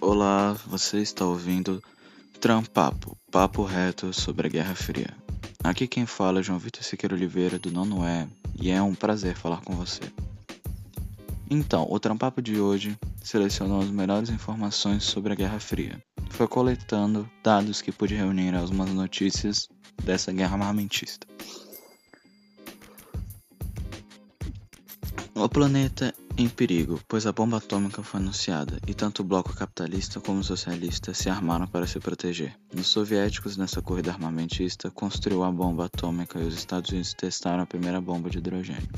Olá, você está ouvindo Trampapo, papo reto sobre a Guerra Fria. Aqui quem fala é João Vitor Siqueira Oliveira do Nono É e é um prazer falar com você. Então, o Trampapo de hoje selecionou as melhores informações sobre a Guerra Fria. Foi coletando dados que pude reunir algumas notícias dessa guerra armamentista. O planeta em perigo, pois a bomba atômica foi anunciada e tanto o bloco capitalista como o socialista se armaram para se proteger. Os soviéticos, nessa corrida armamentista, construíram a bomba atômica e os Estados Unidos testaram a primeira bomba de hidrogênio.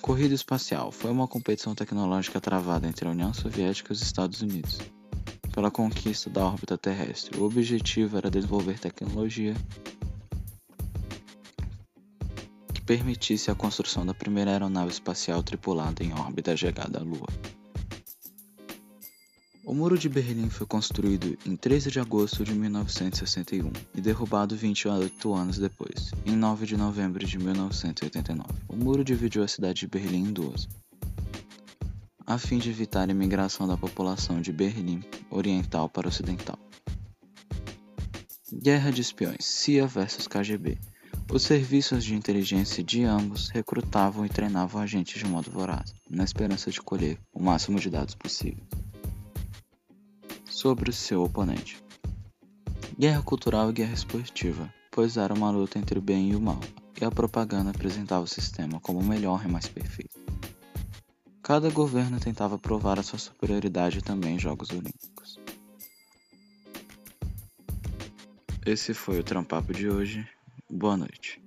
Corrida espacial foi uma competição tecnológica travada entre a União Soviética e os Estados Unidos pela conquista da órbita terrestre. O objetivo era desenvolver tecnologia permitisse a construção da primeira aeronave espacial tripulada em órbita chegada à Lua. O Muro de Berlim foi construído em 13 de agosto de 1961 e derrubado 28 anos depois, em 9 de novembro de 1989. O muro dividiu a cidade de Berlim em duas, a fim de evitar a imigração da população de Berlim Oriental para Ocidental. Guerra de Espiões CIA versus KGB os serviços de inteligência de ambos recrutavam e treinavam agentes de modo voraz, na esperança de colher o máximo de dados possível sobre o seu oponente. Guerra cultural e guerra esportiva, pois era uma luta entre o bem e o mal, e a propaganda apresentava o sistema como o melhor e mais perfeito. Cada governo tentava provar a sua superioridade também em Jogos Olímpicos. Esse foi o Trampapo de hoje. Boa noite.